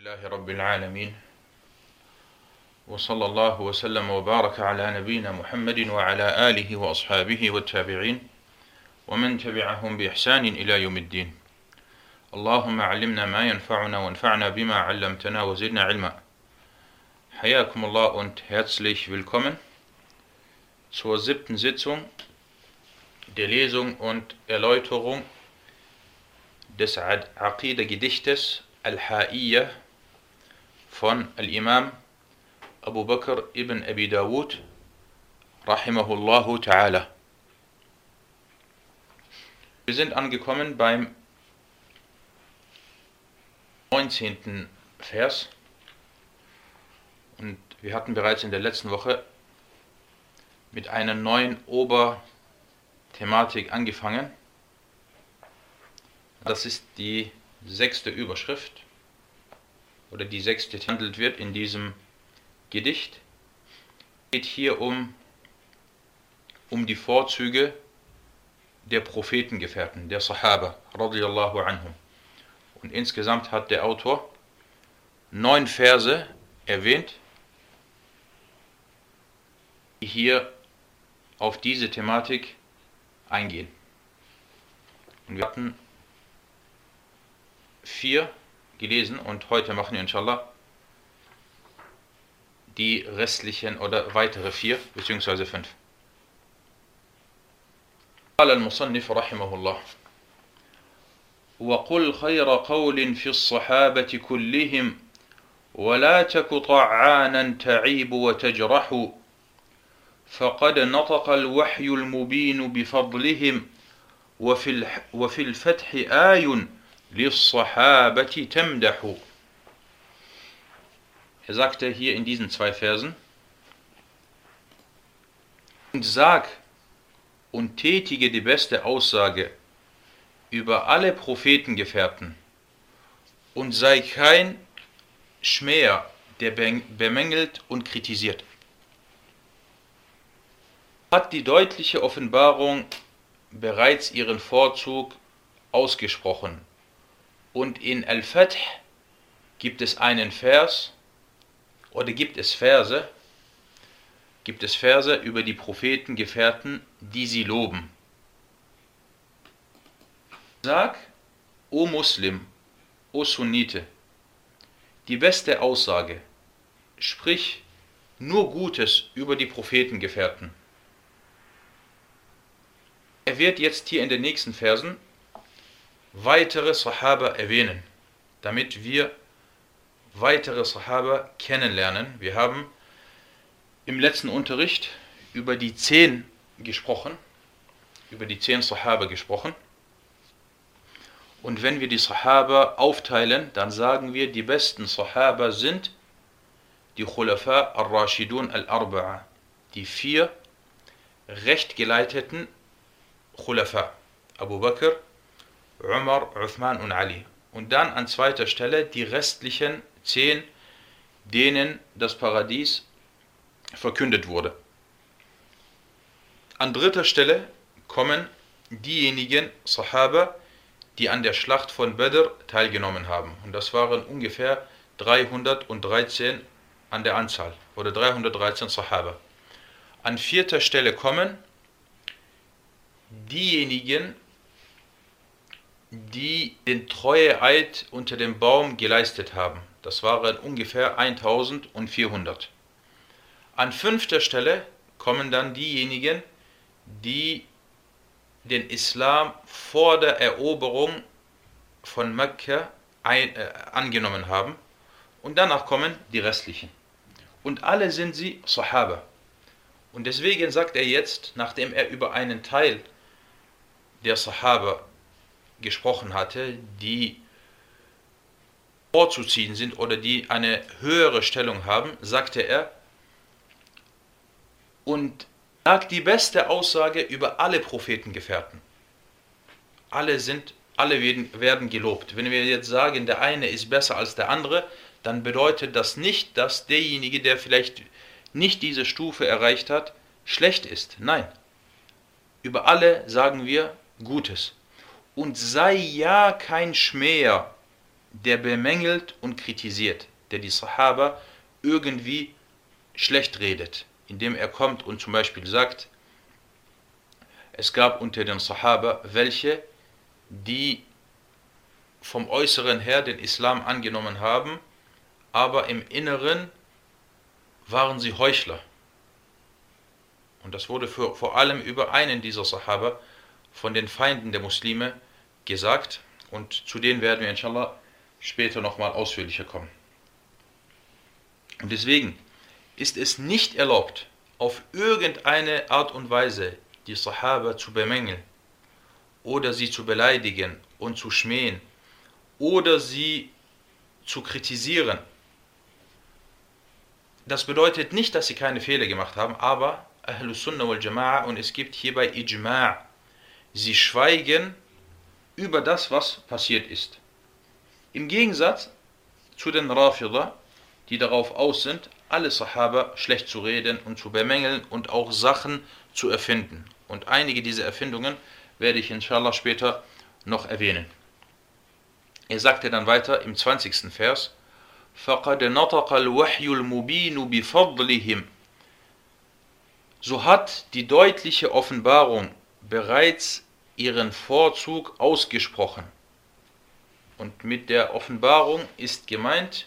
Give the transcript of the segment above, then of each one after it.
لله رب العالمين. وصلى الله وسلم وبارك على نبينا محمد وعلى آله وأصحابه والتابعين ومن تبعهم بإحسان إلى يوم الدين. اللهم علمنا ما ينفعنا وانفعنا بما علمتنا وزدنا علما. حياكم الله und herzlich willkommen zur siebten Sitzung der Lesung und Erläuterung des Aqidah-Gedichtes Al-Ha'iyya von Al-Imam Abu Bakr ibn Abi Dawud rahimahullahu ta'ala. Wir sind angekommen beim 19. Vers und wir hatten bereits in der letzten Woche mit einer neuen Oberthematik angefangen. Das ist die sechste Überschrift oder die sechste handelt wird in diesem Gedicht. Es geht hier um, um die Vorzüge der Prophetengefährten, der Sahaba, radiallahu anhum. Und insgesamt hat der Autor neun Verse erwähnt, die hier auf diese Thematik eingehen. Und wir hatten vier gelesen und heute machen wir inshallah die restlichen oder weitere vier bzw. fünf. قال المصنف رحمه الله وقل خير قول في الصحابة كلهم ولا تك طعانا تعيب وتجرح فقد نطق الوحي المبين بفضلهم وفي, وفي الفتح آي للصحابة تمدح Er sagte hier in diesen zwei Versen, und sag und tätige die beste Aussage über alle Prophetengefährten und sei kein Schmäher, der bemängelt und kritisiert. Hat die deutliche Offenbarung bereits ihren Vorzug ausgesprochen und in Al-Fath gibt es einen Vers, oder gibt es Verse, gibt es Verse über die Prophetengefährten, die sie loben. Sag, o Muslim, o Sunnite, die beste Aussage, sprich nur Gutes über die Prophetengefährten. Er wird jetzt hier in den nächsten Versen weitere Sahaba erwähnen, damit wir weitere Sahaba kennenlernen. Wir haben im letzten Unterricht über die zehn gesprochen, über die zehn Sahaba gesprochen. Und wenn wir die Sahaba aufteilen, dann sagen wir, die besten Sahaba sind die Khulafa al-Rashidun al-Arba'a, die vier rechtgeleiteten Khulafa, Abu Bakr, Umar, Uthman und Ali. Und dann an zweiter Stelle die restlichen zehn, denen das Paradies verkündet wurde. An dritter Stelle kommen diejenigen Sahaba, die an der Schlacht von Badr teilgenommen haben. Und das waren ungefähr 313 an der Anzahl oder 313 Sahaba. An vierter Stelle kommen diejenigen, die den Treueeid unter dem Baum geleistet haben. Das waren ungefähr 1400. An fünfter Stelle kommen dann diejenigen, die den Islam vor der Eroberung von Mekka ein, äh, angenommen haben. Und danach kommen die restlichen. Und alle sind sie Sahaba. Und deswegen sagt er jetzt, nachdem er über einen Teil der Sahaba gesprochen hatte, die vorzuziehen sind oder die eine höhere Stellung haben, sagte er, und sagt die beste Aussage über alle Prophetengefährten. Alle sind, alle werden, werden gelobt. Wenn wir jetzt sagen, der eine ist besser als der andere, dann bedeutet das nicht, dass derjenige, der vielleicht nicht diese Stufe erreicht hat, schlecht ist. Nein. Über alle sagen wir Gutes. Und sei ja kein Schmäher der bemängelt und kritisiert, der die Sahaba irgendwie schlecht redet, indem er kommt und zum Beispiel sagt, es gab unter den Sahaba welche, die vom Äußeren her den Islam angenommen haben, aber im Inneren waren sie Heuchler. Und das wurde für, vor allem über einen dieser Sahaba von den Feinden der Muslime gesagt. Und zu denen werden wir inshallah später nochmal ausführlicher kommen. Und deswegen ist es nicht erlaubt, auf irgendeine Art und Weise die Sahaba zu bemängeln oder sie zu beleidigen und zu schmähen oder sie zu kritisieren. Das bedeutet nicht, dass sie keine Fehler gemacht haben, aber Ahlus Sunnah wal Jama'a und es gibt hierbei Ijma'. Sie schweigen über das, was passiert ist. Im Gegensatz zu den Rafida, die darauf aus sind, alle Sahaba schlecht zu reden und zu bemängeln und auch Sachen zu erfinden. Und einige dieser Erfindungen werde ich inshallah später noch erwähnen. Er sagte dann weiter im 20. Vers, فَقَدْ نَطَقَ الْوَحْيُ الْمُبِينُ بِفَضْلِهِمْ So hat die deutliche Offenbarung bereits ihren Vorzug ausgesprochen. Und mit der Offenbarung ist gemeint,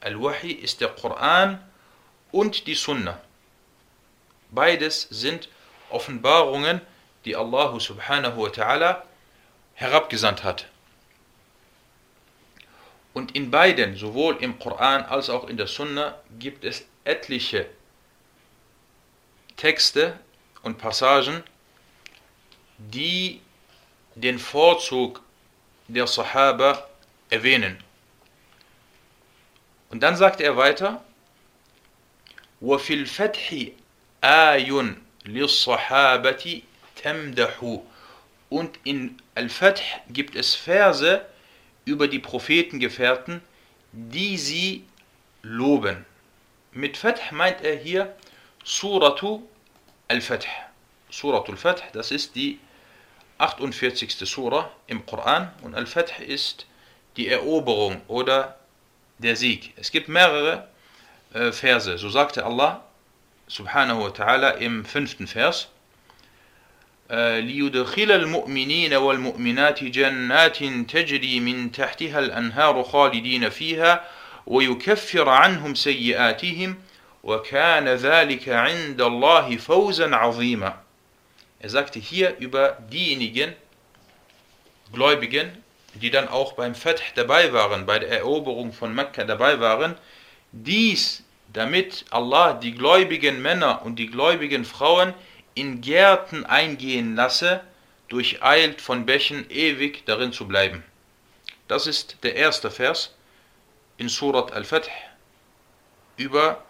Al-Wahi ist der Koran und die Sunna. Beides sind Offenbarungen, die Allah subhanahu wa ta'ala herabgesandt hat. Und in beiden, sowohl im Koran als auch in der Sunna, gibt es etliche Texte und Passagen, die den Vorzug der Sahaba erwähnen. Und dann sagt er weiter, وَفِي الْفَتْحِ آيٌ لِلصَّحَابَةِ تَمْدَحُ Und in Al-Fath gibt es Verse, über die Prophetengefährten, die sie loben. Mit Fath meint er hier Suratu al-Fath. سورة الفتح داس ist دي 48. سورة im Koran und Al-Fatih ist die Eroberung oder der Sieg. Es gibt mehrere äh, Verse. So sagte Allah subhanahu wa ta'ala im fünften Vers äh, ليدخل المؤمنين والمؤمنات جنات تجري من تحتها الأنهار خالدين فيها ويكفر عنهم سيئاتهم وكان ذلك عند الله فوزا عظيما Er sagte hier über diejenigen Gläubigen, die dann auch beim Fath dabei waren, bei der Eroberung von Mekka dabei waren, dies, damit Allah die gläubigen Männer und die gläubigen Frauen in Gärten eingehen lasse, durcheilt von Bächen ewig darin zu bleiben. Das ist der erste Vers in Surat al-Fath über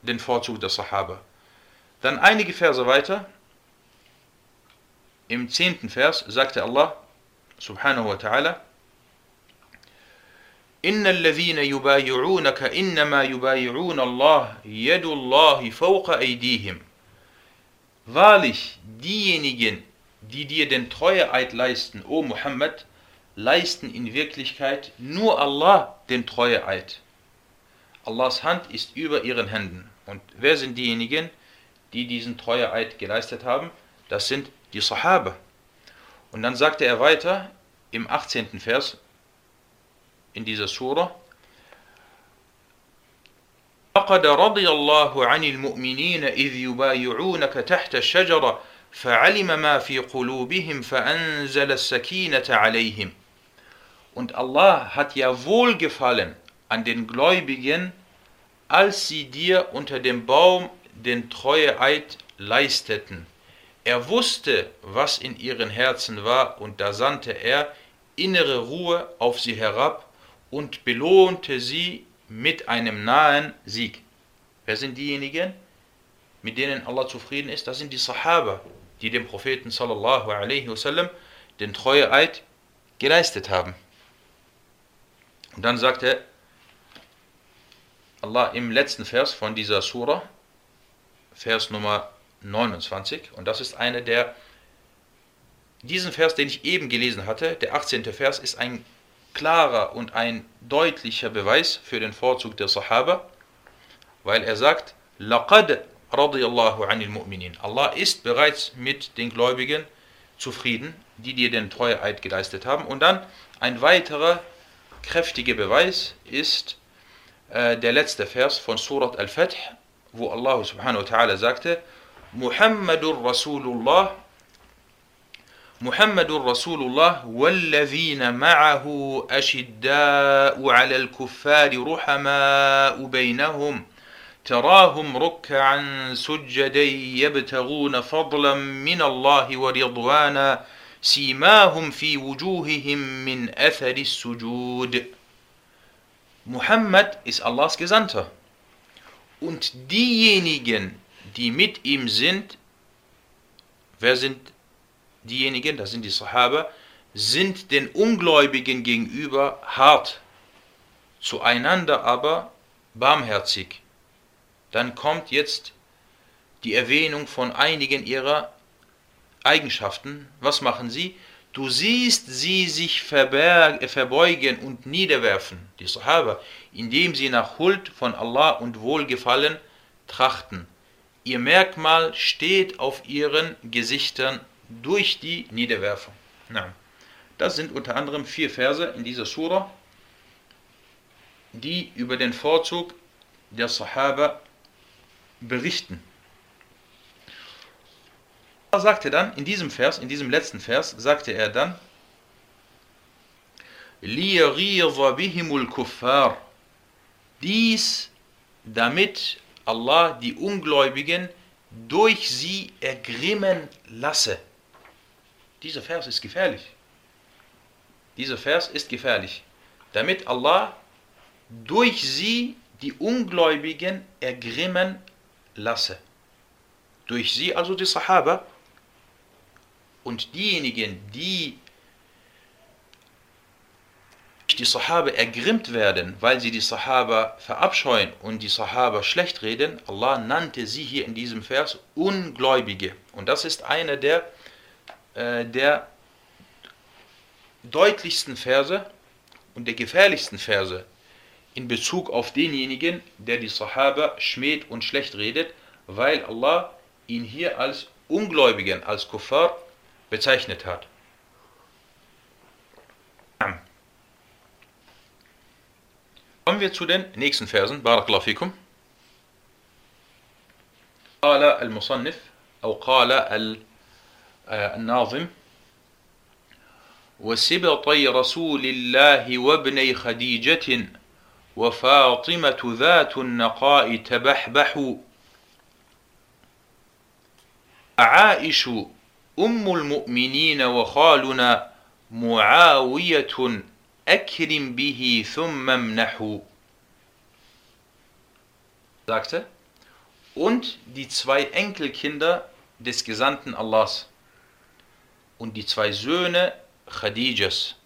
den Vorzug der Sahaba. Dann einige Verse weiter, im zehnten Vers sagte Allah subhanahu wa ta'ala, إن الذين يبايعونك إنما يبايعون الله يد الله فوق أيديهم Wahrlich, diejenigen, die dir den Treueeid leisten, o Muhammad, leisten in Wirklichkeit nur Allah den Treueeid. Allahs Hand ist über ihren Händen. Und wer sind diejenigen, die diesen Treueeid geleistet haben? Das sind die Sahaba. Und dann sagte er weiter im 18. Vers in dieser Surah, لقد رضي الله عن المؤمنين إذ يبايعونك تحت الشجرة فعلم ما في قلوبهم فأنزل السكينة عليهم Und Allah hat ja wohlgefallen an den Gläubigen, als sie dir unter dem Baum den Treueeid leisteten. Er wusste, was in ihren Herzen war, und da sandte er innere Ruhe auf sie herab und belohnte sie mit einem nahen Sieg. Wer sind diejenigen, mit denen Allah zufrieden ist? Das sind die Sahaba, die dem Propheten sallallahu alaihi wasallam den Treueeid geleistet haben. Und dann sagte Allah im letzten Vers von dieser Surah, Vers Nummer 29, und das ist einer der, diesen Vers, den ich eben gelesen hatte, der 18. Vers, ist ein klarer und ein deutlicher Beweis für den Vorzug der Sahaba, weil er sagt, لَقَدْ radiyallahu anil mu'minin. Allah ist bereits mit den Gläubigen zufrieden, die dir den Treueeid geleistet haben. Und dann ein weiterer kräftiger Beweis ist äh, der letzte Vers von Surat Al-Fath, wo Allah subhanahu wa ta'ala sagte, Muhammadur Rasulullah محمد رسول الله والذين معه أشداء على الكفار رحماء بينهم تراهم ركعا سجدا يبتغون فضلا من الله ورضوانا سيماهم في وجوههم من أثر السجود Muhammad ist Allahs Gesandter. Und diejenigen, die mit ihm sind, wer sind diejenigen, das sind die Sahaba, sind den Ungläubigen gegenüber hart, zueinander aber barmherzig. Dann kommt jetzt die Erwähnung von einigen ihrer Eigenschaften. Was machen sie? Du siehst sie sich verbeugen und niederwerfen, die Sahaba, indem sie nach Huld von Allah und Wohlgefallen trachten. Ihr Merkmal steht auf ihren Gesichtern durch die Niederwerfung. Das sind unter anderem vier Verse in dieser Sura, die über den Vorzug der Sahaba berichten. Er sagte dann in diesem Vers, in diesem letzten Vers, sagte er dann, bihimul kuffar. Dies, damit Allah die Ungläubigen durch sie ergrimmen lasse. Dieser Vers ist gefährlich. Dieser Vers ist gefährlich. Damit Allah durch sie die Ungläubigen ergrimmen lasse. Durch sie, also die Sahaba, und diejenigen, die die Sahaba ergrimmt werden, weil sie die Sahaba verabscheuen und die Sahaba schlecht reden, Allah nannte sie hier in diesem Vers Ungläubige. Und das ist einer der äh, der deutlichsten Verse und der gefährlichsten Verse in Bezug auf denjenigen, der die Sahaba schmäht und schlecht redet, weil Allah ihn hier als Ungläubigen, als Kuffar bezeichnet hat. Kommen wir zu den nächsten Versen. Barakallahu fikum. قال المصنف أو قال الناظم وسبطي رسول الله وابني خديجة وفاطمة ذات النقاء تبحبح عائش أم المؤمنين وخالنا معاوية Ekrim bihi thumma mnahu, sagte, und die zwei Enkelkinder des Gesandten Allahs und die zwei Söhne Khadijas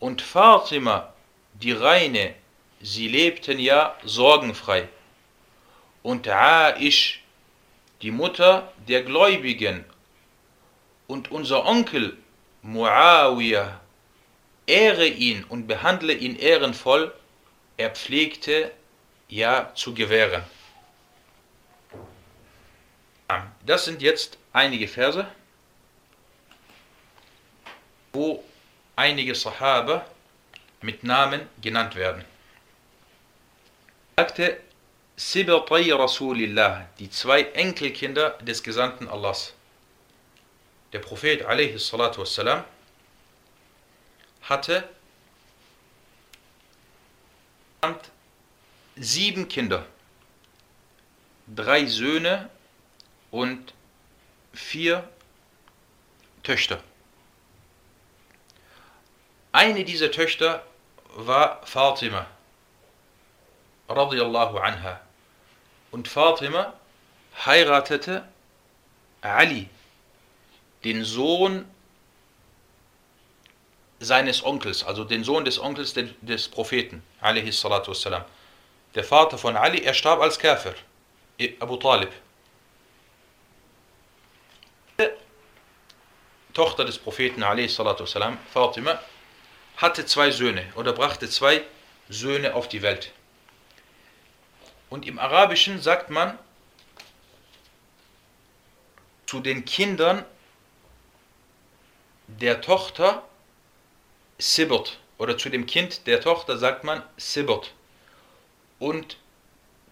und Fatima, die Reine, sie lebten ja sorgenfrei, und Aish, die Mutter der Gläubigen, und unser Onkel Muawiyah, ehre ihn und behandle ihn ehrenvoll, er pflegte ja zu gewähren. Das sind jetzt einige Verse wo einige Sahaba mit Namen genannt werden. sagte Sibtai Rasulillah, die zwei Enkelkinder des Gesandten Allahs. Der Prophet wassalam, hatte sieben Kinder, drei Söhne und vier Töchter. Eine dieser Töchter war Fatima, radiallahu anha. Und Fatima heiratete Ali, den Sohn seines Onkels, also den Sohn des Onkels des Propheten, wassalam. Der Vater von Ali, er starb als Kafir, Abu Talib. Tochter des Propheten, wassalam, Fatima, hatte zwei Söhne oder brachte zwei Söhne auf die Welt. Und im Arabischen sagt man zu den Kindern der Tochter Sibbert oder zu dem Kind der Tochter sagt man Sibbert und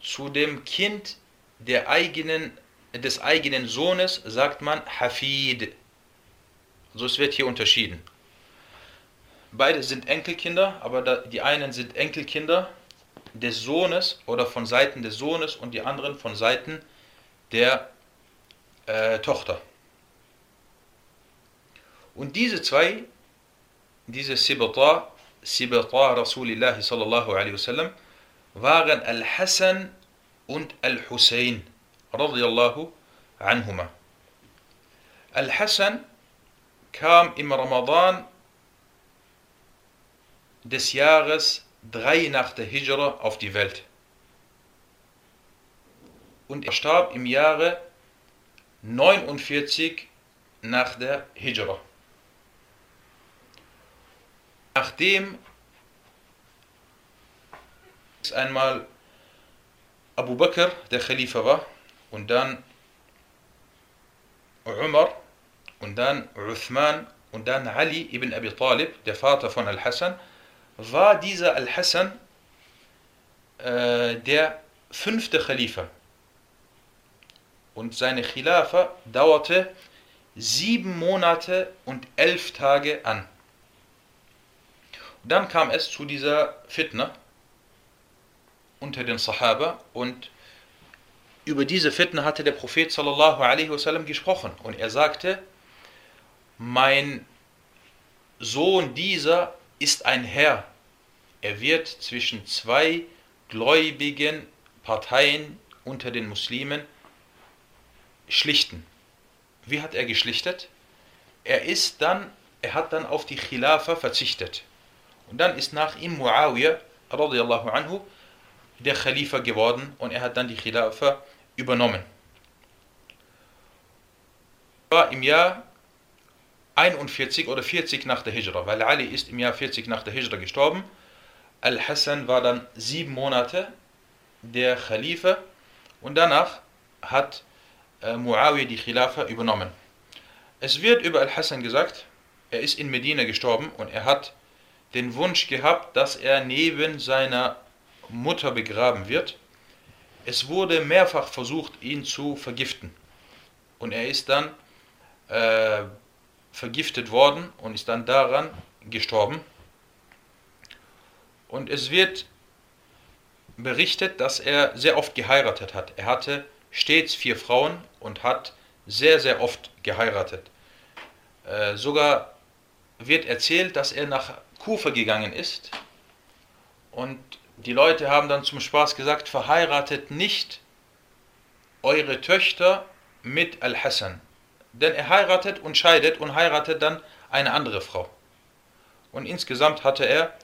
zu dem Kind der eigenen, des eigenen Sohnes sagt man Hafid. Also es wird hier unterschieden. Beide sind Enkelkinder, aber die einen sind Enkelkinder des Sohnes oder von Seiten des Sohnes und die anderen von Seiten der äh, Tochter. Und diese zwei, diese Sibata, Sibata Rasulillahi sallallahu alaihi wasallam, waren Al-Hassan und Al-Hussein radiyallahu anhuma. Al-Hassan kam im Ramadan des Jahres 3 nach der Hijra auf die Welt. Und er starb im Jahre 49 nach der Hijra. Nachdem einmal Abu Bakr, der Khalifa war, und dann Umar, und dann Uthman, und dann Ali ibn Abi Talib, der Vater von Al-Hassan, war dieser Al-Hassan äh, der fünfte Khalifa. Und seine Khilafa dauerte sieben Monate und elf Tage an. Dann kam es zu dieser Fitna unter den Sahaba und über diese Fitna hatte der Prophet sallallahu alaihi wasallam gesprochen und er sagte, mein Sohn dieser ist ein Herr. Er wird zwischen zwei gläubigen Parteien unter den Muslimen schlichten. Wie hat er geschlichtet? Er ist dann, er hat dann auf die Khilafa verzichtet. Und dann ist nach ihm Muawiyah radiallahu anhu der Khalifa geworden und er hat dann die Khilafa übernommen. War im Jahr 41 oder 40 nach der Hijra, weil Ali ist im Jahr 40 nach der Hijra gestorben. Al-Hassan war dann sieben Monate der Khalifa und danach hat äh, Muawiyah die Khilafa übernommen. Es wird über Al-Hassan gesagt, er ist in Medina gestorben und er hat den Wunsch gehabt, dass er neben seiner Mutter begraben wird. Es wurde mehrfach versucht, ihn zu vergiften. Und er ist dann äh, vergiftet worden und ist dann daran gestorben. Und es wird berichtet, dass er sehr oft geheiratet hat. Er hatte stets vier Frauen und hat sehr, sehr oft geheiratet. Äh, sogar wird erzählt, dass er nach Kufa gegangen ist und die Leute haben dann zum Spaß gesagt, verheiratet nicht eure Töchter mit Al-Hassan. Denn er heiratet und scheidet und heiratet dann eine andere Frau. Und insgesamt hatte er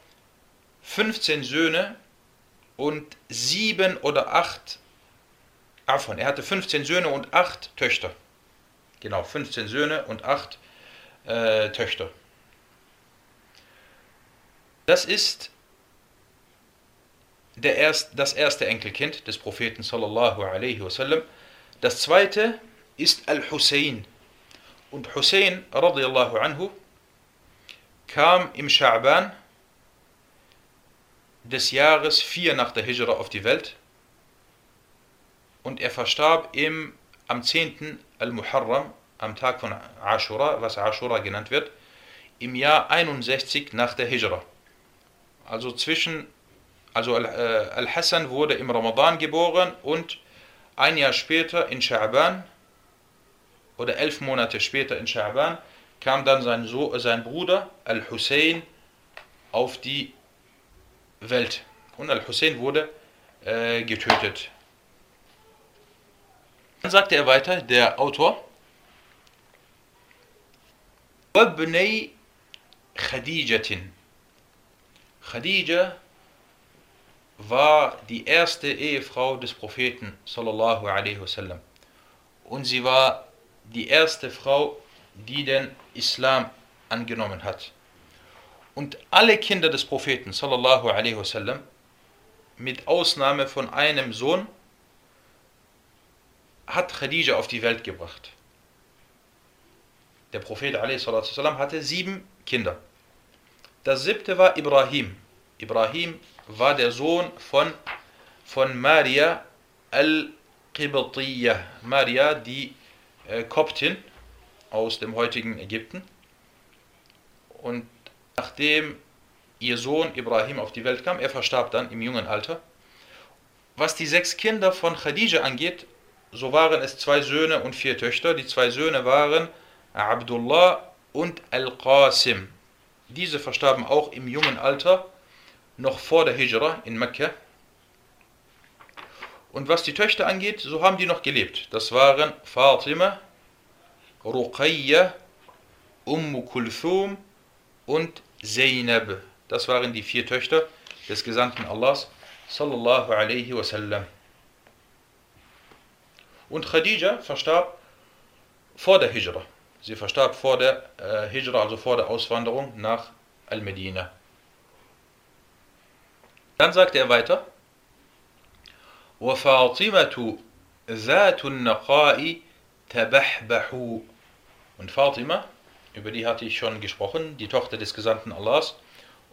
15 Söhne und sieben oder acht, Afon, er hatte 15 Söhne und acht Töchter. Genau, 15 Söhne und acht äh, Töchter. Das ist der erst, das erste Enkelkind des Propheten sallallahu alaihi wasallam. Das zweite ist Al-Hussein. Und Hussein radiallahu anhu kam im Scha'ban des Jahres 4 nach der Hijra auf die Welt und er verstarb im, am 10. Al-Muharram, am Tag von Ashura, was Ashura genannt wird, im Jahr 61 nach der Hijra Also zwischen also äh, Al-Hassan wurde im Ramadan geboren und ein Jahr später in Scha'ban oder elf Monate später in Scha'ban kam dann sein, so sein Bruder Al-Hussein auf die Welt. Und Al-Hussein wurde äh, getötet. Dann sagte er weiter, der Autor, وابني خديجة Khadija war die erste Ehefrau des Propheten sallallahu alaihi wasallam und sie war die erste Frau, die den Islam angenommen hat. Und alle Kinder des Propheten sallallahu alaihi wasallam mit Ausnahme von einem Sohn hat Khadija auf die Welt gebracht. Der Prophet alaihi hatte sieben Kinder. Das siebte war Ibrahim. Ibrahim war der Sohn von, von Maria al-Qibtiyya. Maria, die äh, Koptin aus dem heutigen Ägypten. Und nachdem ihr Sohn Ibrahim auf die Welt kam, er verstarb dann im jungen Alter. Was die sechs Kinder von Khadija angeht, so waren es zwei Söhne und vier Töchter. Die zwei Söhne waren Abdullah und Al-Qasim. Diese verstarben auch im jungen Alter, noch vor der Hijra in Mekka. Und was die Töchter angeht, so haben die noch gelebt. Das waren Fatima, Ruqayya, Umm Kulthum und Zainab. Das waren die vier Töchter des Gesandten Allahs, sallallahu alaihi wasallam. Und Khadija verstarb vor der Hijra. Sie verstarb vor der äh, Hijra, also vor der Auswanderung nach Al-Medina. Dann sagte er weiter: وَفَاطِمَةُ ذَاتُ النَّقَاءِ تَبَحْبَحُ Und Fatima, über die hatte ich schon gesprochen, die Tochter des Gesandten Allahs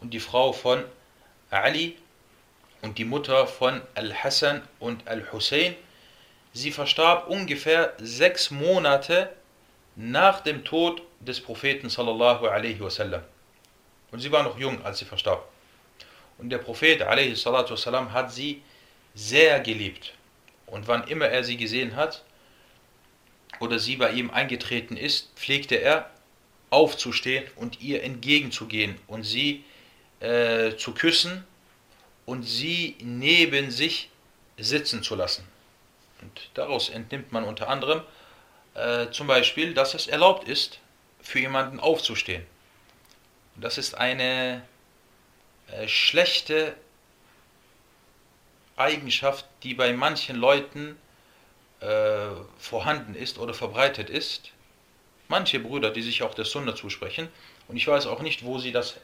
und die Frau von Ali und die Mutter von Al-Hassan und Al-Hussein. Sie verstarb ungefähr sechs Monate nach dem Tod des Propheten sallallahu alaihi wasallam. Und sie war noch jung, als sie verstarb. Und der Prophet alaihi salatu wasallam hat sie sehr geliebt. Und wann immer er sie gesehen hat oder sie bei ihm eingetreten ist, pflegte er aufzustehen und ihr entgegenzugehen und sie äh, zu küssen und sie neben sich sitzen zu lassen. Und daraus entnimmt man unter anderem, äh, zum Beispiel, dass es erlaubt ist, für jemanden aufzustehen. Das ist eine äh, schlechte Eigenschaft, die bei manchen Leuten äh, vorhanden ist oder verbreitet ist. Manche Brüder, die sich auch der Sunna zusprechen, und ich weiß auch nicht, wo sie das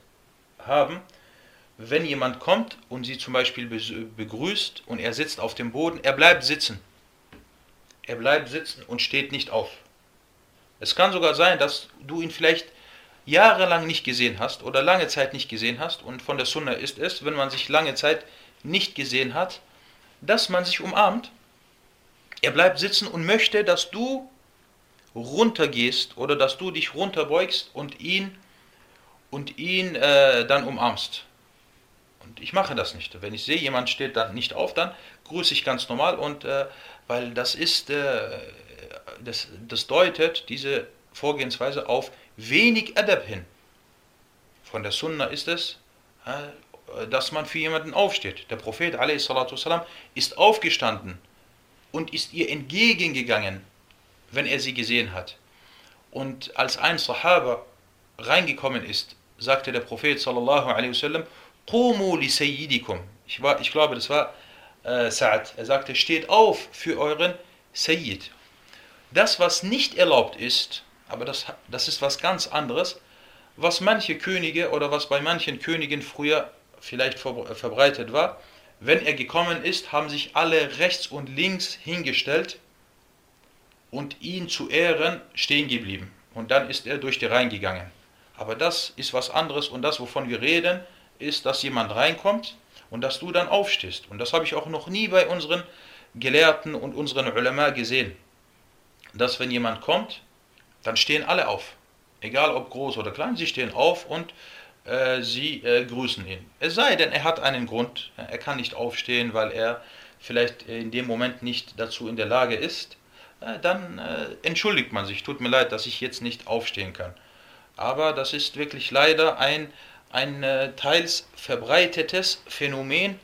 haben, wenn jemand kommt und sie zum Beispiel begrüßt und er sitzt auf dem Boden, er bleibt sitzen er bleibt sitzen und steht nicht auf. Es kann sogar sein, dass du ihn vielleicht jahrelang nicht gesehen hast oder lange Zeit nicht gesehen hast und von der Sunna ist es, wenn man sich lange Zeit nicht gesehen hat, dass man sich umarmt. Er bleibt sitzen und möchte, dass du runtergehst oder dass du dich runterbeugst und ihn und ihn äh, dann umarmst. Und ich mache das nicht. Wenn ich sehe, jemand steht dann nicht auf, dann grüße ich ganz normal und äh, weil das ist, äh, das, das deutet diese Vorgehensweise auf wenig Adab hin. Von der Sunna ist es, äh, dass man für jemanden aufsteht. Der Prophet والسلام, ist aufgestanden und ist ihr entgegengegangen, wenn er sie gesehen hat. Und als ein Sahaba reingekommen ist, sagte der Prophet sallallahu alaihi wasallam, Qumu li sayyidikum. Ich, war, ich glaube, das war äh, Sa'ad. Er sagte, steht auf für euren Sayyid. Das, was nicht erlaubt ist, aber das, das ist was ganz anderes, was manche Könige oder was bei manchen Königen früher vielleicht verbreitet war, wenn er gekommen ist, haben sich alle rechts und links hingestellt und ihn zu Ehren stehen geblieben. Und dann ist er durch die Reihen gegangen. Aber das ist was anderes und das, wovon wir reden, ist, dass jemand reinkommt und dass du dann aufstehst. Und das habe ich auch noch nie bei unseren Gelehrten und unseren Ulama gesehen. Dass wenn jemand kommt, dann stehen alle auf. Egal ob groß oder klein, sie stehen auf und äh, sie äh, grüßen ihn. Es sei denn, er hat einen Grund. Er kann nicht aufstehen, weil er vielleicht in dem Moment nicht dazu in der Lage ist. Äh, dann äh, entschuldigt man sich. Tut mir leid, dass ich jetzt nicht aufstehen kann. Aber das ist wirklich leider ein ein äh, teils verbreitetes Phänomen,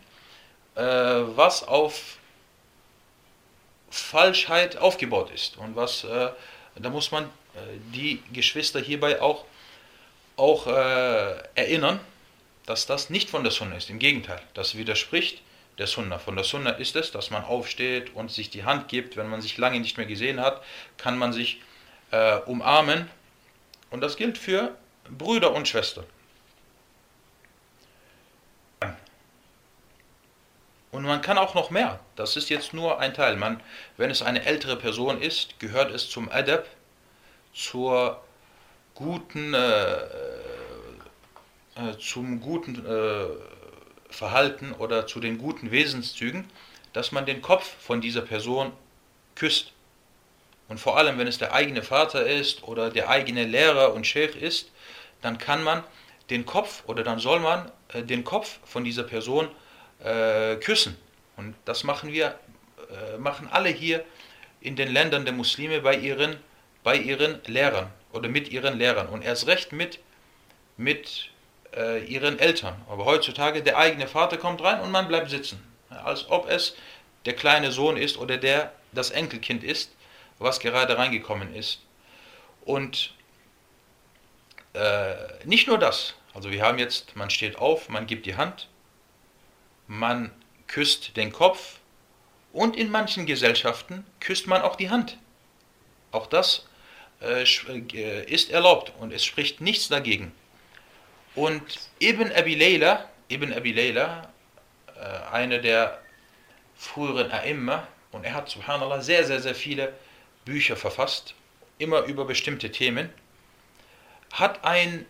äh, was auf Falschheit aufgebaut ist und was äh, da muss man die Geschwister hierbei auch, auch erinnern, dass das nicht von der Sunna ist. Im Gegenteil, das widerspricht der Sunna. Von der Sunna ist es, dass man aufsteht und sich die Hand gibt. Wenn man sich lange nicht mehr gesehen hat, kann man sich äh, umarmen. Und das gilt für Brüder und Schwestern. Und man kann auch noch mehr. Das ist jetzt nur ein Teil. Man, wenn es eine ältere Person ist, gehört es zum Adab, zur guten, äh, äh, zum guten äh, Verhalten oder zu den guten Wesenszügen, dass man den Kopf von dieser Person küsst. Und vor allem, wenn es der eigene Vater ist oder der eigene Lehrer und Sheikh ist, dann kann man den Kopf oder dann soll man äh, den Kopf von dieser Person äh, küssen. Und das machen wir, äh, machen alle hier in den Ländern der Muslime bei ihren, bei ihren Lehrern oder mit ihren Lehrern und erst recht mit, mit äh, ihren Eltern. Aber heutzutage der eigene Vater kommt rein und man bleibt sitzen, als ob es der kleine Sohn ist oder der das Enkelkind ist, was gerade reingekommen ist. Und äh, nicht nur das, also wir haben jetzt, man steht auf, man gibt die Hand, man küsst den Kopf und in manchen Gesellschaften küsst man auch die Hand. Auch das äh, äh, ist erlaubt und es spricht nichts dagegen. Und Ibn Abi Layla, Ibn Abi Layla, äh, einer der früheren A'imma, und er hat, subhanallah, sehr, sehr, sehr viele Bücher verfasst, immer über bestimmte Themen, hat ein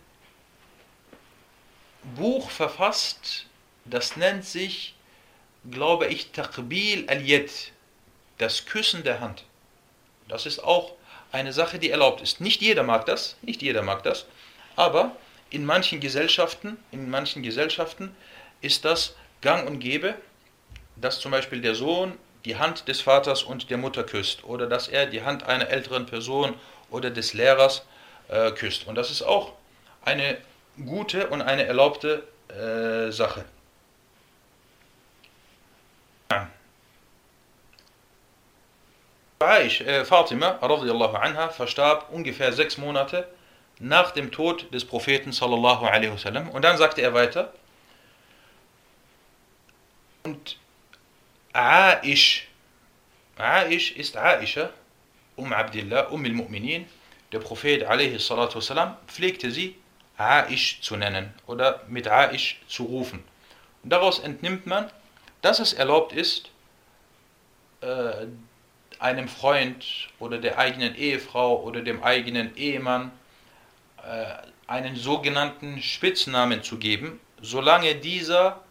Buch verfasst, das nennt sich, glaube ich, Taqbil al-Yad, das Küssen der Hand. Das ist auch eine Sache, die erlaubt ist. Nicht jeder mag das, nicht jeder mag das, aber in manchen Gesellschaften, in manchen Gesellschaften ist das gang und gäbe, dass zum Beispiel der Sohn die Hand des Vaters und der Mutter küsst oder dass er die Hand einer älteren Person oder des Lehrers äh, küsst. Und das ist auch eine gute und eine erlaubte äh, Sache. Äh, Fatima radiallahu anha verstarb ungefähr sechs Monate nach dem Tod des Propheten sallallahu alaihi wasallam. Und dann sagte er weiter, und Aish, Aish ist Aisha, um Abdullah, um al-Mu'minin, der Prophet alaihi salatu wasallam, pflegte sie Aish zu nennen oder mit Aish zu rufen. Und daraus entnimmt man, dass es erlaubt ist, äh, einem Freund oder der eigenen Ehefrau oder dem eigenen Ehemann äh, einen sogenannten Spitznamen zu geben, solange dieser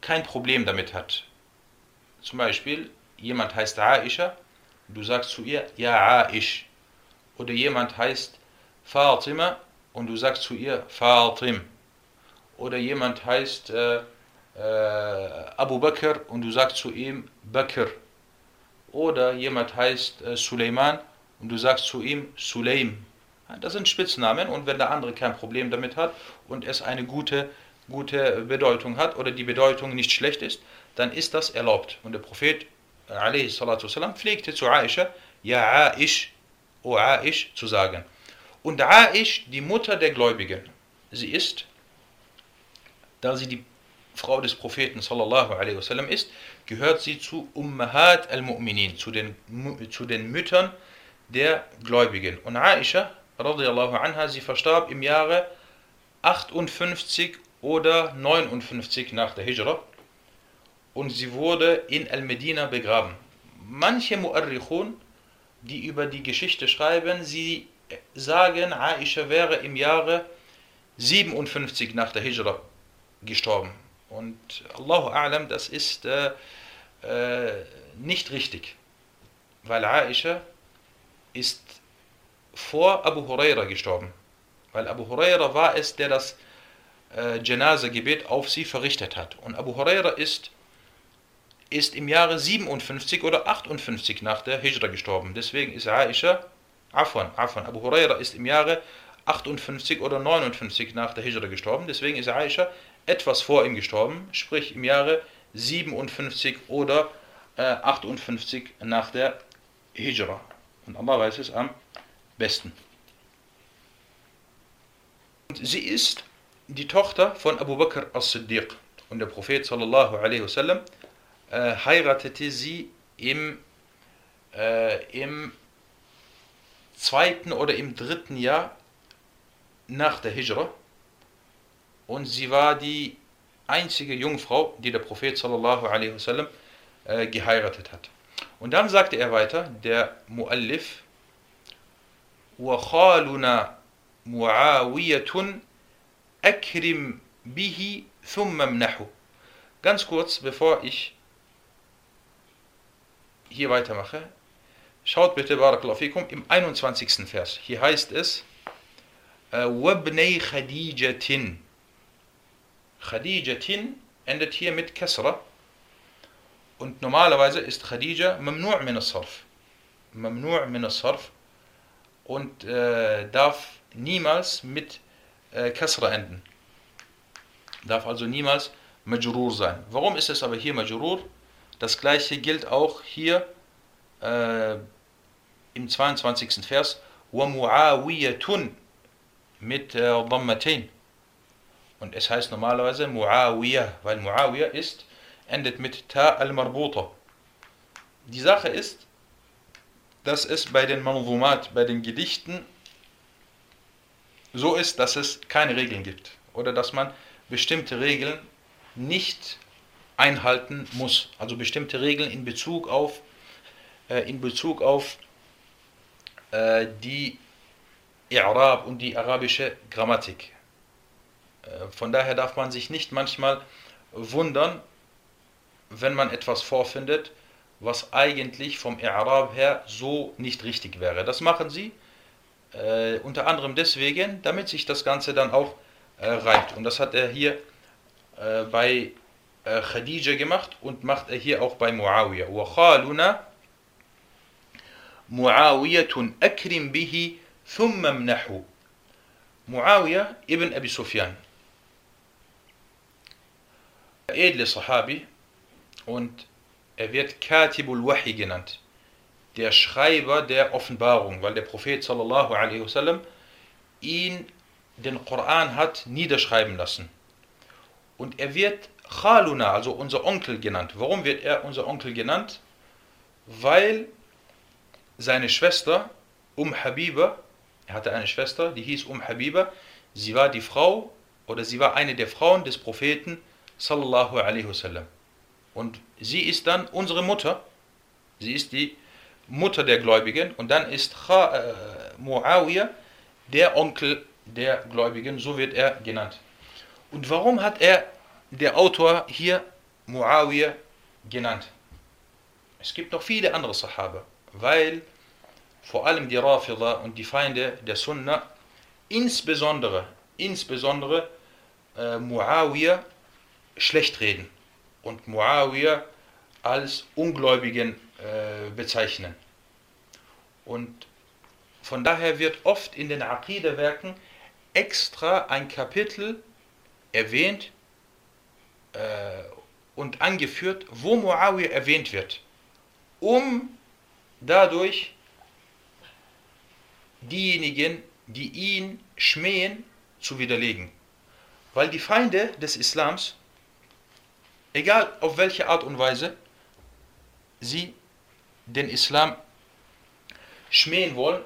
kein Problem damit hat. Zum Beispiel, jemand heißt Aisha, du sagst zu ihr, ja Aish. Oder jemand heißt Fatima und du sagst zu ihr Fatim. Oder jemand heißt äh, äh, Abu Bakr und du sagst zu ihm Bakr. Oder jemand heißt äh, Suleiman und du sagst zu ihm Suleim. Das sind Spitznamen und wenn der andere kein Problem damit hat und es eine gute, gute Bedeutung hat oder die Bedeutung nicht schlecht ist, dann ist das erlaubt. Und der Prophet والسلام, pflegte zu Aisha, Ja Aish, O Aish zu sagen. Und Aish, die Mutter der Gläubigen, sie ist, da sie die Frau des Propheten sallallahu alaihi wasallam ist, gehört sie zu Ummahat al-Mu'minin, zu den, zu den Müttern der Gläubigen. Und Aisha, radiallahu anha, sie verstarb im Jahre 58 oder 59 nach der Hijra und sie wurde in Al-Medina begraben. Manche Mu'arrichun, die über die Geschichte schreiben, sie sagen, Aisha wäre im Jahre 57 nach der Hijra gestorben. Und Allahu A'lam, das ist äh, äh, nicht richtig. Weil Aisha ist vor Abu Huraira gestorben. Weil Abu Huraira war es, der das äh, Janaza-Gebet auf sie verrichtet hat. Und Abu Huraira ist, ist im Jahre 57 oder 58 nach der Hijra gestorben. Deswegen ist Aisha, Afwan, Afwan, Abu Huraira ist im Jahre 58 oder 59 nach der Hijra gestorben. Deswegen ist Aisha etwas vor ihm gestorben, sprich im Jahre 57 oder äh, 58 nach der Hijra. Und Allah weiß es am besten. Und sie ist die Tochter von Abu Bakr as-Siddiq. Und der Prophet sallallahu alaihi wasallam äh, heiratete sie im, äh, im zweiten oder im dritten Jahr nach der Hijra und sie war die einzige Jungfrau, die der Prophet sallallahu alaihi wasallam äh, geheiratet hat. Und dann sagte er weiter, der Muallif, وَخَالُنَا مُعَاوِيَةٌ أَكْرِمْ بِهِ ثُمَّ امْنَحُ Ganz kurz, bevor ich hier weitermache, schaut bitte, Barakallahu fikum, im 21. Vers. Hier heißt es, وَابْنَيْ خَدِيجَةٍ Khadijatin endet hier mit Kasra. Und normalerweise ist Khadija mamnu' min as-sarf. Mamnu' min as-sarf und äh, darf niemals mit äh, Kasra enden. Darf also niemals Majrur sein. Warum ist es aber hier Majrur? Das gleiche gilt auch hier äh, im 22. Vers. وَمُعَاوِيَةٌ mit äh, Dhammatain. Und es heißt normalerweise Muawiyah, weil Muawiyah ist, endet mit Ta al-Marbuta. Die Sache ist, dass es bei den Manzumat, bei den Gedichten so ist, dass es keine Regeln gibt. Oder dass man bestimmte Regeln nicht einhalten muss. Also bestimmte Regeln in Bezug auf, äh, in Bezug auf äh, die I'rab und die arabische Grammatik. Äh, von daher darf man sich nicht manchmal wundern, wenn man etwas vorfindet, was eigentlich vom I'rab her so nicht richtig wäre. Das machen sie äh, unter anderem deswegen, damit sich das Ganze dann auch äh, reibt. Und das hat er hier äh, bei äh, Khadija gemacht und macht er hier auch bei Muawiyah. وَخَالُنَا مُعَاوِيَةٌ أَكْرِمْ بِهِ ثُمَّ امْنَحُ Muawiyah ibn Abi Sufyan edle Sahabi und er wird Katibul Wahi genannt, der Schreiber der Offenbarung, weil der Prophet sallallahu alaihi wasallam ihn den Koran hat niederschreiben lassen. Und er wird Khaluna, also unser Onkel genannt. Warum wird er unser Onkel genannt? Weil seine Schwester Um Habiba, er hatte eine Schwester, die hieß Um Habiba, sie war die Frau oder sie war eine der Frauen des Propheten sallallahu alaihi wasallam. Und sie ist dann unsere Mutter. Sie ist die Mutter der Gläubigen und dann ist äh, Muawiyah der Onkel der Gläubigen, so wird er genannt. Und warum hat er der Autor hier Muawiyah genannt? Es gibt noch viele andere Sahaba, weil vor allem die Rafida und die Feinde der Sunna insbesondere, insbesondere äh, Muawiyah schlecht reden und Muawiyah als Ungläubigen äh, bezeichnen. Und von daher wird oft in den Aqidah-Werken extra ein Kapitel erwähnt äh, und angeführt, wo Muawiyah erwähnt wird, um dadurch diejenigen, die ihn schmähen, zu widerlegen. Weil die Feinde des Islams egal auf welche Art und Weise sie den Islam schmähen wollen,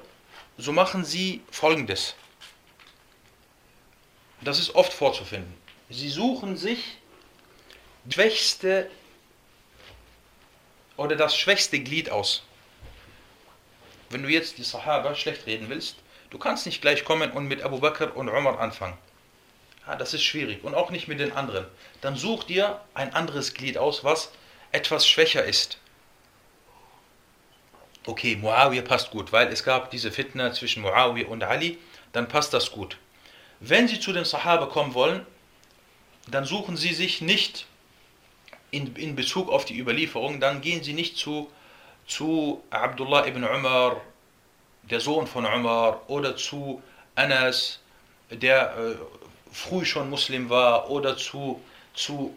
so machen sie folgendes. Das ist oft vorzufinden. Sie suchen sich schwächste oder das schwächste Glied aus. Wenn du jetzt die Sahaba schlecht reden willst, du kannst nicht gleich kommen und mit Abu Bakr und Umar anfangen. Ja, das ist schwierig. Und auch nicht mit den anderen. Dann such dir ein anderes Glied aus, was etwas schwächer ist. Okay, Muawiyah passt gut, weil es gab diese Fitna zwischen Muawiyah und Ali, dann passt das gut. Wenn sie zu den Sahaba kommen wollen, dann suchen sie sich nicht in, in Bezug auf die Überlieferung, dann gehen sie nicht zu, zu Abdullah ibn Umar, der Sohn von Umar, oder zu Anas, der äh, früh schon Muslim war, oder zu, zu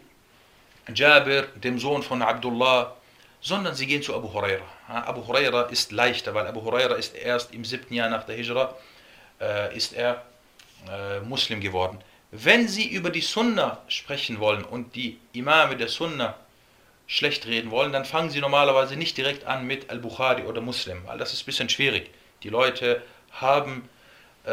Jabir, dem Sohn von Abdullah, sondern sie gehen zu Abu Huraira. Abu Huraira ist leichter, weil Abu Huraira ist erst im siebten Jahr nach der Hijra äh, ist er äh, Muslim geworden. Wenn sie über die Sunna sprechen wollen und die Imame der Sunna schlecht reden wollen, dann fangen sie normalerweise nicht direkt an mit Al-Bukhari oder Muslim, weil das ist ein bisschen schwierig. Die Leute haben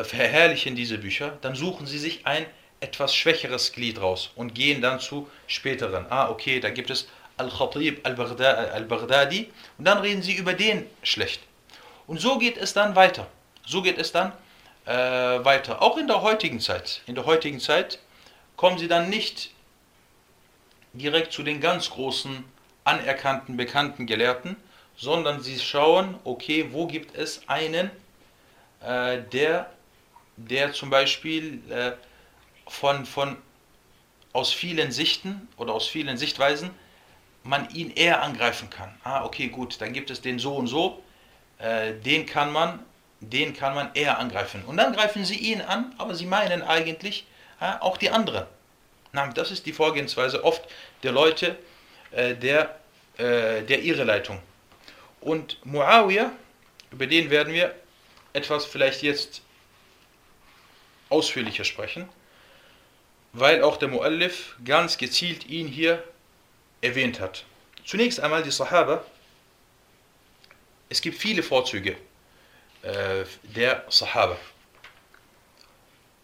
verherrlichen diese Bücher, dann suchen sie sich ein etwas schwächeres Glied raus und gehen dann zu späteren. Ah, okay, da gibt es Al-Khatib al-Baghdadi und dann reden sie über den schlecht. Und so geht es dann weiter. So geht es dann äh, weiter. Auch in der heutigen Zeit. In der heutigen Zeit kommen sie dann nicht direkt zu den ganz großen, anerkannten, bekannten Gelehrten, sondern sie schauen, okay, wo gibt es einen, äh, der, der zum Beispiel äh, von, von aus vielen Sichten oder aus vielen Sichtweisen man ihn eher angreifen kann. Ah, okay, gut, dann gibt es den so und so, äh, den kann man, den kann man eher angreifen. Und dann greifen sie ihn an, aber sie meinen eigentlich äh, auch die anderen. Na, das ist die Vorgehensweise oft der Leute äh, der, äh, der Irreleitung. Und Muawiyah, über den werden wir etwas vielleicht jetzt ausführlicher sprechen, weil auch der Muallif ganz gezielt ihn hier erwähnt hat. Zunächst einmal die Sahaba. Es gibt viele Vorzüge äh, der Sahaba.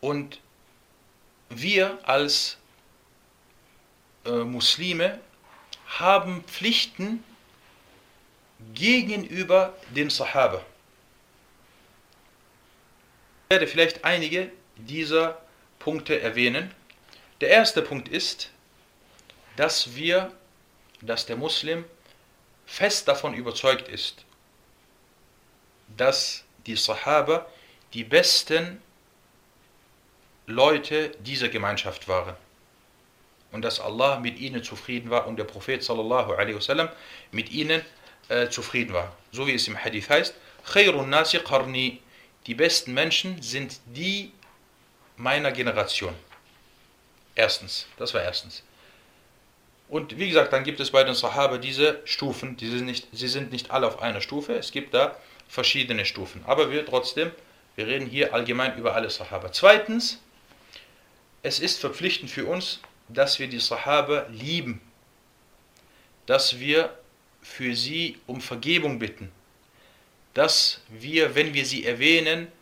Und wir als äh, Muslime haben Pflichten gegenüber den Sahaba. Ich werde vielleicht einige dieser Punkte erwähnen. Der erste Punkt ist, dass wir dass der Muslim fest davon überzeugt ist, dass die Sahaba die besten Leute dieser Gemeinschaft waren und dass Allah mit ihnen zufrieden war und der Prophet sallallahu alaihi wasallam mit ihnen äh, zufrieden war. So wie es im Hadith heißt, Khairun nasi qarni, die besten Menschen sind die meiner Generation. Erstens, das war erstens. Und wie gesagt, dann gibt es bei den Sahaba diese Stufen, die sind nicht, sie sind nicht alle auf einer Stufe, es gibt da verschiedene Stufen. Aber wir trotzdem, wir reden hier allgemein über alle Sahaba. Zweitens, es ist verpflichtend für uns, dass wir die Sahaba lieben, dass wir für sie um Vergebung bitten, dass wir, wenn wir sie erwähnen,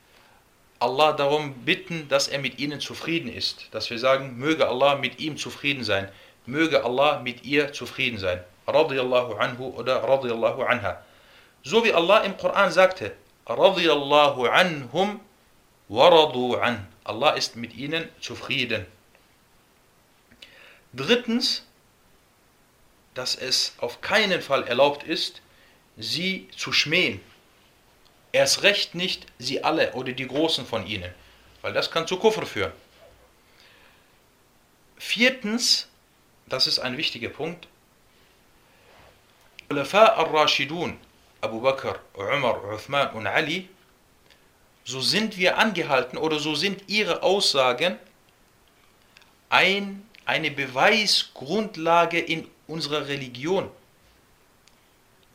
Allah darum bitten, dass er mit ihnen zufrieden ist, dass wir sagen, möge Allah mit ihm zufrieden sein möge Allah mit ihr zufrieden sein. Radiyallahu anhu oder radiyallahu anha. So wie Allah im Koran sagte, radiyallahu anhum waradu an. Allah ist mit ihnen zufrieden. Drittens, dass es auf keinen Fall erlaubt ist, sie zu schmähen. Erst recht nicht sie alle oder die Großen von ihnen, weil das kann zu Kufr führen. Viertens, das ist ein wichtiger Punkt. Khulafa al-Rashidun, Abu Bakr, Umar, Uthman und Ali, so sind wir angehalten oder so sind ihre Aussagen ein, eine Beweisgrundlage in unserer Religion.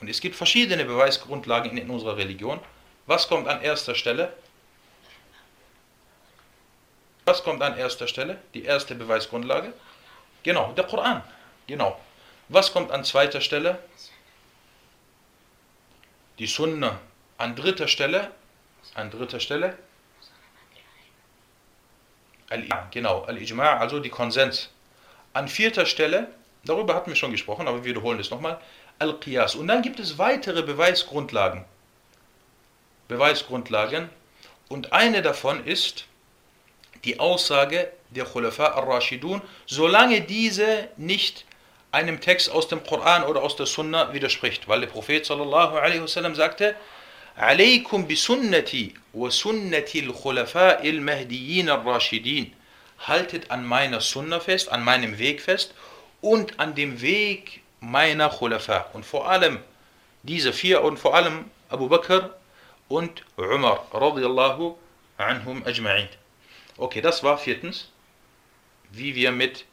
Und es gibt verschiedene Beweisgrundlagen in, in unserer Religion. Was kommt an erster Stelle? Was kommt an erster Stelle? Die erste Beweisgrundlage? Genau, der Koran. Genau. Was kommt an zweiter Stelle? Die Sunna. An dritter Stelle? An dritter Stelle? Al genau, Al-Ijma', also die Konsens. An vierter Stelle, darüber hatten wir schon gesprochen, aber wir wiederholen es nochmal, Al-Qiyas. Und dann gibt es weitere Beweisgrundlagen. Beweisgrundlagen. Und eine davon ist die Aussage der Khulafa al-Rashidun, solange diese nicht einem Text aus dem Koran oder aus der Sunna widerspricht. Weil der Prophet sallallahu alaihi wasallam sagte, عليكم بسنتي وسنة الخلفاء المهديين الراشدين haltet an meiner Sunna fest, an meinem Weg fest und an dem Weg meiner Khulafa. Und vor allem diese vier und vor allem Abu Bakr und Umar radiyallahu anhum ajma'in. Okay, das war viertens wie wir mit,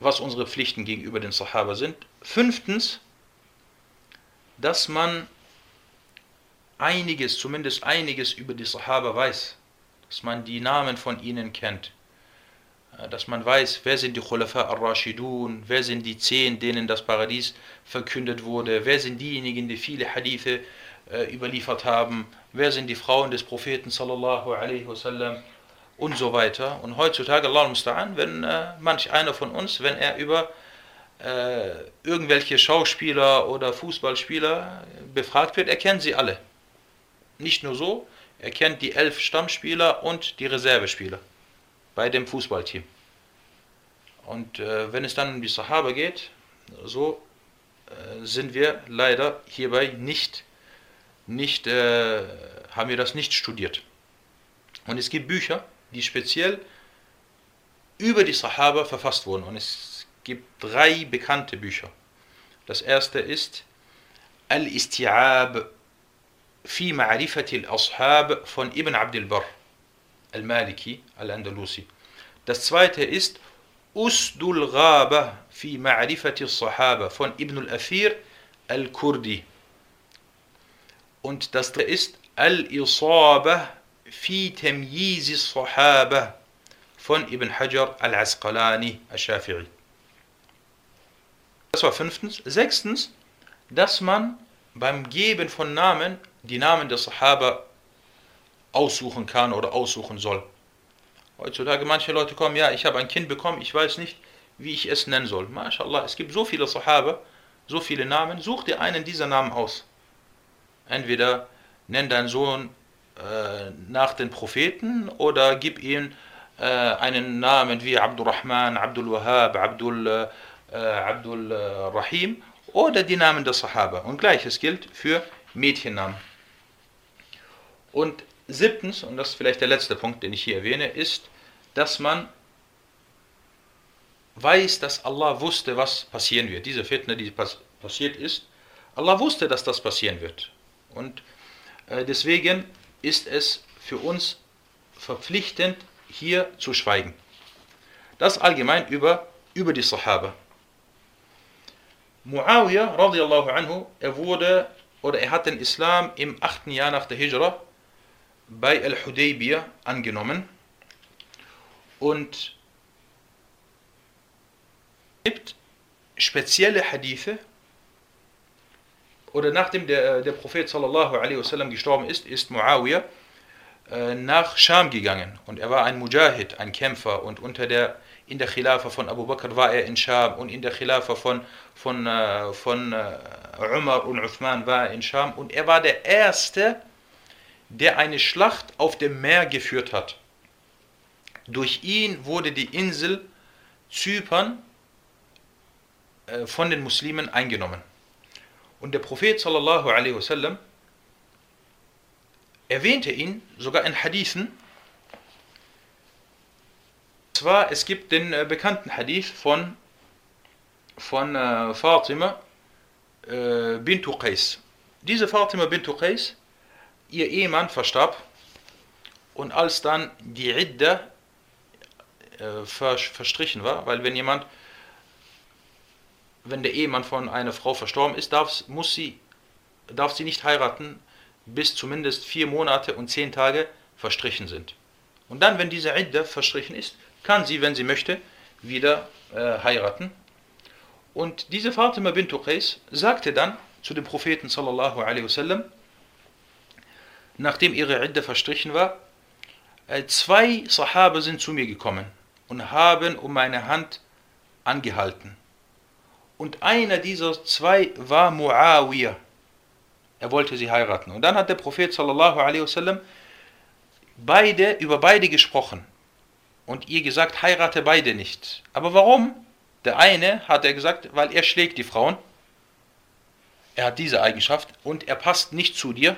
was unsere Pflichten gegenüber den Sahaba sind. Fünftens, dass man einiges, zumindest einiges über die Sahaba weiß, dass man die Namen von ihnen kennt, äh, dass man weiß, wer sind die Khulafa al-Rashidun, wer sind die zehn, denen das Paradies verkündet wurde, wer sind diejenigen, die viele Hadithe überliefert haben, wer sind die Frauen des Propheten sallallahu alaihi wasallam, und so weiter. Und heutzutage, Allah wenn äh, manch einer von uns, wenn er über äh, irgendwelche Schauspieler oder Fußballspieler befragt wird, er kennt sie alle. Nicht nur so, er kennt die elf Stammspieler und die Reservespieler bei dem Fußballteam. Und äh, wenn es dann um die Sahaba geht, so äh, sind wir leider hierbei nicht, nicht äh, haben wir das nicht studiert. Und es gibt Bücher, die speziell über die Sahaba verfasst wurden. Und es gibt drei bekannte Bücher. Das erste ist Al-Isti'ab fi Ma'rifati al-Ashab von Ibn Abdul Barr al-Maliki al-Andalusi. Das zweite ist Usdul Ghaba fi Ma'rifati al-Sahaba von Ibn al-Athir al-Kurdi. Und das dritte ist Al-Isaba fi Tamyiz al-Sahaba von Ibn Hajar al-Asqalani al-Shafi'i. Das war fünftens. Sechstens, dass man beim Geben von Namen die Namen der Sahaba aussuchen kann oder aussuchen soll. Heutzutage manche Leute kommen, ja, ich habe ein Kind bekommen, ich weiß nicht, wie ich es nennen soll. MashaAllah, es gibt so viele Sahaba, so viele Namen, such dir einen dieser Namen aus. Entweder nenn deinen Sohn äh, nach den Propheten oder gib ihm äh, einen Namen wie Abdurrahman, Abdul Wahab, Abdul, äh, Abdul äh, Rahim oder die Namen der Sahaba. Und gleiches gilt für Mädchennamen. Und siebtens, und das ist vielleicht der letzte Punkt, den ich hier erwähne, ist, dass man weiß, dass Allah wusste, was passieren wird. Diese Fitne, die passiert ist, Allah wusste, dass das passieren wird. Und äh, deswegen ist es für uns verpflichtend, hier zu schweigen. Das allgemein über, über die Sahaba. Muawiyah radiallahu anhu, er wurde oder er hat den Islam im 8. Jahr nach der Hijra bei Al-Hudaybiyah angenommen und gibt spezielle Hadithe oder nachdem der, der Prophet sallallahu alaihi wasallam gestorben ist, ist Muawiyah äh, nach Scham gegangen und er war ein Mujahid, ein Kämpfer und unter der in der Khilafa von Abu Bakr war er in Scham und in der Khilafa von, von, äh, von äh, Umar und Uthman war er in Scham und er war der Erste, der eine Schlacht auf dem Meer geführt hat. Durch ihn wurde die Insel Zypern äh, von den Muslimen eingenommen. Und der Prophet sallallahu alaihi wasallam erwähnte ihn sogar in Hadithen. Zwar, es gibt den äh, bekannten Hadith von, von äh, Fatima äh, bint Qais. Diese Fatima bint Qais ihr Ehemann verstarb und als dann die Idda äh, verstrichen war, weil wenn jemand, wenn der Ehemann von einer Frau verstorben ist, darf, muss sie, darf sie nicht heiraten, bis zumindest vier Monate und zehn Tage verstrichen sind. Und dann, wenn diese Idda verstrichen ist, kann sie, wenn sie möchte, wieder äh, heiraten. Und diese Fatima bint Qais sagte dann zu dem Propheten sallallahu alaihi wasallam, nachdem ihre Idde verstrichen war, äh, zwei Sahaba sind zu mir gekommen und haben um meine Hand angehalten. Und einer dieser zwei war Muawiyah. Er wollte sie heiraten. Und dann hat der Prophet sallallahu alaihi wasallam beide, über beide gesprochen und ihr gesagt, heirate beide nicht. Aber warum? Der eine hat er gesagt, weil er schlägt die Frauen. Er hat diese Eigenschaft und er passt nicht zu dir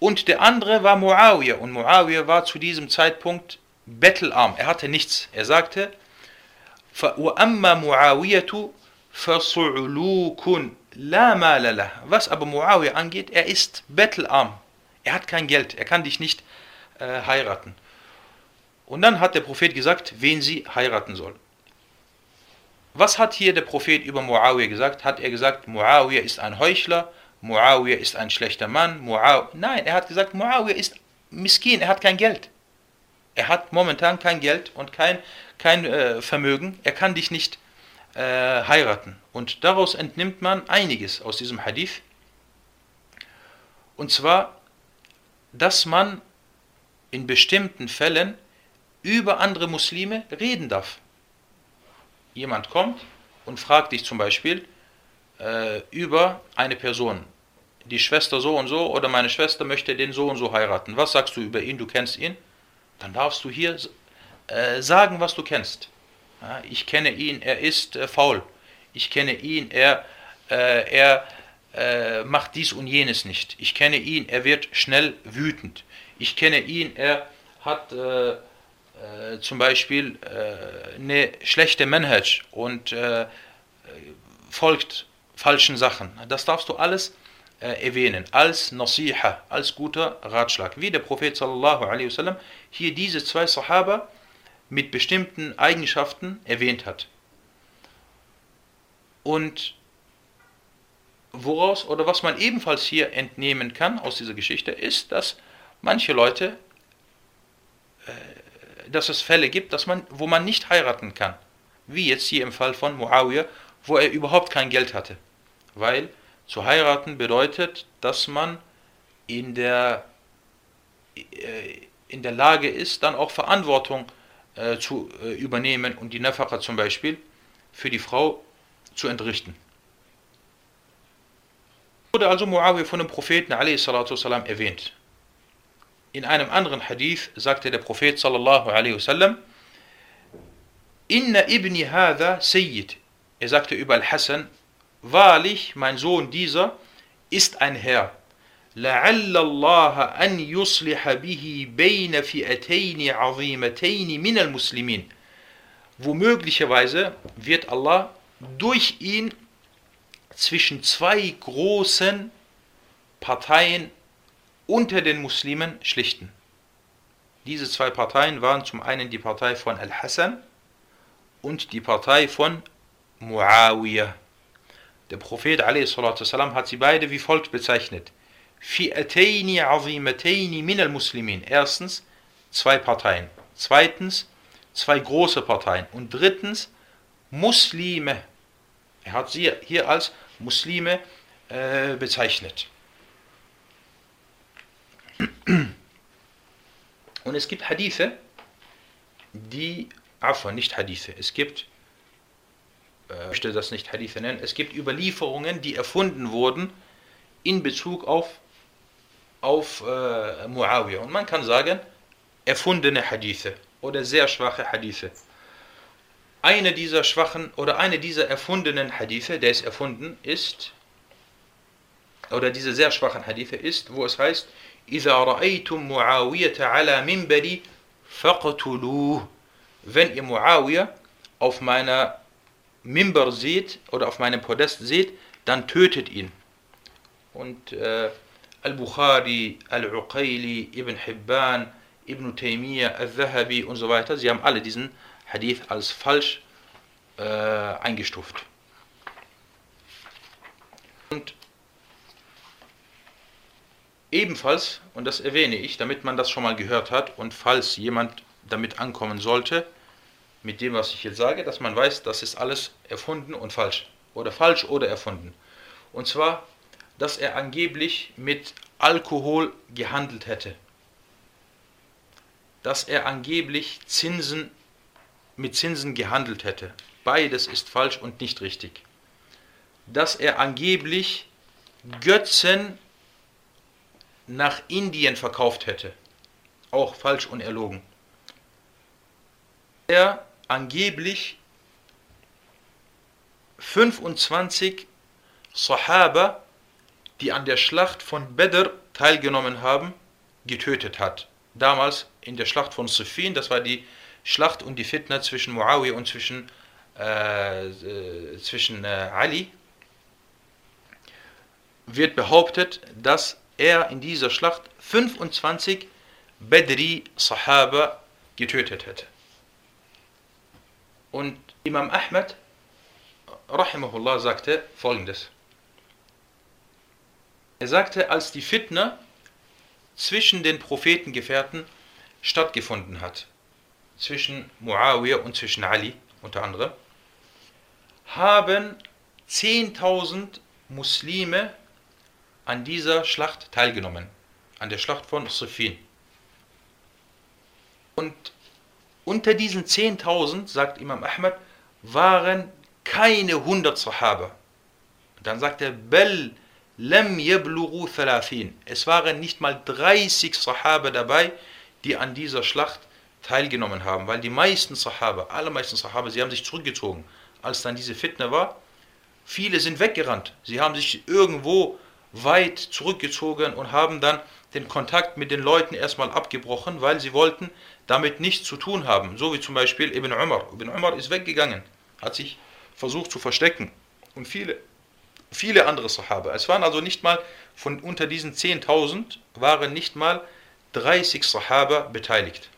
und der andere war Muawiyah. Und Muawiyah war zu diesem Zeitpunkt bettelarm. Er hatte nichts. Er sagte, وَأَمَّا مُعَاوِيَةُ Fasulukun la malala. Was aber Muawiyah angeht, er ist bettelarm. Er hat kein Geld, er kann dich nicht äh, heiraten. Und dann hat der Prophet gesagt, wen sie heiraten soll. Was hat hier der Prophet über Muawiyah gesagt? Hat er gesagt, Muawiyah ist ein Heuchler, Muawiyah ist ein schlechter Mann, Muawiyah. Nein, er hat gesagt, Muawiyah ist miskin, er hat kein Geld. Er hat momentan kein Geld und kein, kein äh, Vermögen, er kann dich nicht heiraten äh, heiraten. Und daraus entnimmt man einiges aus diesem Hadith. Und zwar, dass man in bestimmten Fällen über andere Muslime reden darf. Jemand kommt und fragt dich zum Beispiel äh, über eine Person, die Schwester so und so oder meine Schwester möchte den so und so heiraten. Was sagst du über ihn? Du kennst ihn. Dann darfst du hier äh, sagen, was du kennst. Ich kenne ihn, er ist äh, faul. Ich kenne ihn, er, äh, er äh, macht dies und jenes nicht. Ich kenne ihn, er wird schnell wütend. Ich kenne ihn, er hat äh, zum Beispiel eine schlechte Manhaj und folgt falschen Sachen. Das darfst du alles äh, erwähnen, als Nasiha, als guter Ratschlag. Wie der Prophet sallallahu alaihi wasallam hier diese zwei Sahaba mit bestimmten Eigenschaften erwähnt hat. Und woraus oder was man ebenfalls hier entnehmen kann aus dieser Geschichte ist, dass manche Leute, äh, dass es Fälle gibt, dass man, wo man nicht heiraten kann. Wie jetzt hier im Fall von Muawiyah, wo er überhaupt kein Geld hatte. Weil zu heiraten bedeutet, dass man in der, äh, in der Lage ist, dann auch Verantwortung äh, zu äh, übernehmen und die Nafaka zum Beispiel für die Frau zu entrichten. Wurde also Muawiyah von dem Propheten والسلام, erwähnt. In einem anderen Hadith sagte der Prophet sallallahu alaihi wasallam, Inna ibni hadha Sayyid. Er sagte über Al-Hassan, Wahrlich, mein Sohn dieser ist ein Herr. لعل الله أن يصلح به بين فئتين عظيمتين من المسلمين. Womöglicherweise wird Allah durch ihn zwischen zwei großen Parteien unter den Muslimen schlichten. Diese zwei Parteien waren zum einen die Partei von Al-Hassan und die Partei von Muawiyah. Der Prophet والسلام, hat sie beide wie folgt bezeichnet. Al-Muslimin. Erstens, zwei Parteien. Zweitens, zwei große Parteien. Und drittens, Muslime. Er hat sie hier als Muslime äh, bezeichnet. Und es gibt Hadithe, die, Afwa, nicht Hadithe, es gibt äh, möchte das nicht Hadithe nennen, es gibt Überlieferungen, die erfunden wurden in Bezug auf, auf äh, Muawiyah. Und man kann sagen, erfundene Hadithe oder sehr schwache Hadithe. Eine dieser schwachen oder eine dieser erfundenen Hadithe, der ist erfunden, ist, oder diese sehr schwachen Hadithe ist, wo es heißt, إِذَا رَأَيْتُم مُعَاوِيَةَ عَلَى مِنْبَرِ فَقْتُلُوهُ Wenn ihr Muawiyah auf meiner Mimber seht oder auf meinem Podest seht, dann tötet ihn. Und äh, Al-Bukhari, Al-Uqayli, Ibn Hibban, Ibn Taymiyyah, Al-Zahabi und so weiter, sie haben alle diesen Hadith als falsch äh, eingestuft. Und ebenfalls, und das erwähne ich, damit man das schon mal gehört hat und falls jemand damit ankommen sollte, mit dem, was ich jetzt sage, dass man weiß, das ist alles erfunden und falsch. Oder falsch oder erfunden. Und zwar, dass er angeblich mit Alkohol gehandelt hätte. Dass er angeblich Zinsen mit Zinsen gehandelt hätte. Beides ist falsch und nicht richtig. Dass er angeblich Götzen nach Indien verkauft hätte. Auch falsch und erlogen. Er angeblich 25 Sahaba, die an der Schlacht von Badr teilgenommen haben, getötet hat. Damals in der Schlacht von Siffin, das war die Schlacht und die Fitna zwischen Muawiyah und zwischen, äh, äh, zwischen äh, Ali, wird behauptet, dass er in dieser Schlacht 25 Badri Sahaba getötet hätte. Und Imam Ahmed, rahimahullah, sagte folgendes. Er sagte, als die Fitna zwischen den Prophetengefährten stattgefunden hat, zwischen Muawiyah und zwischen Ali unter anderem, haben 10.000 Muslime an dieser Schlacht teilgenommen, an der Schlacht von Siffin. Und unter diesen 10.000, sagt Imam Ahmad, waren keine 100 Sahaba. Dann sagt er, Bel lam yablughu thalathin. Es waren nicht mal 30 Sahaba dabei, die an dieser Schlacht teilgenommen haben, weil die meisten Sahaba, allermeisten Sahaba, sie haben sich zurückgezogen, als dann diese Fitne war. Viele sind weggerannt. Sie haben sich irgendwo weit zurückgezogen und haben dann den Kontakt mit den Leuten erstmal abgebrochen, weil sie wollten damit nichts zu tun haben. So wie zum Beispiel Ibn Umar. Ibn Umar ist weggegangen, hat sich versucht zu verstecken. Und viele, viele andere Sahaba. Es waren also nicht mal von unter diesen 10.000 waren nicht mal 30 Sahaba beteiligt.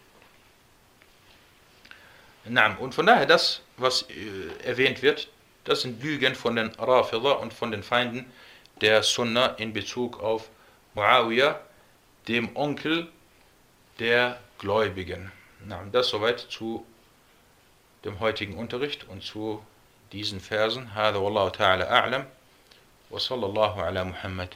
Und von daher das, was äh, erwähnt wird, das sind Lügen von den Rafida und von den Feinden der Sunna in Bezug auf Muawiyah, dem Onkel der Gläubigen. Das soweit zu dem heutigen Unterricht und zu diesen Versen. هذا والله تعالى أعلم وصلى الله على محمد.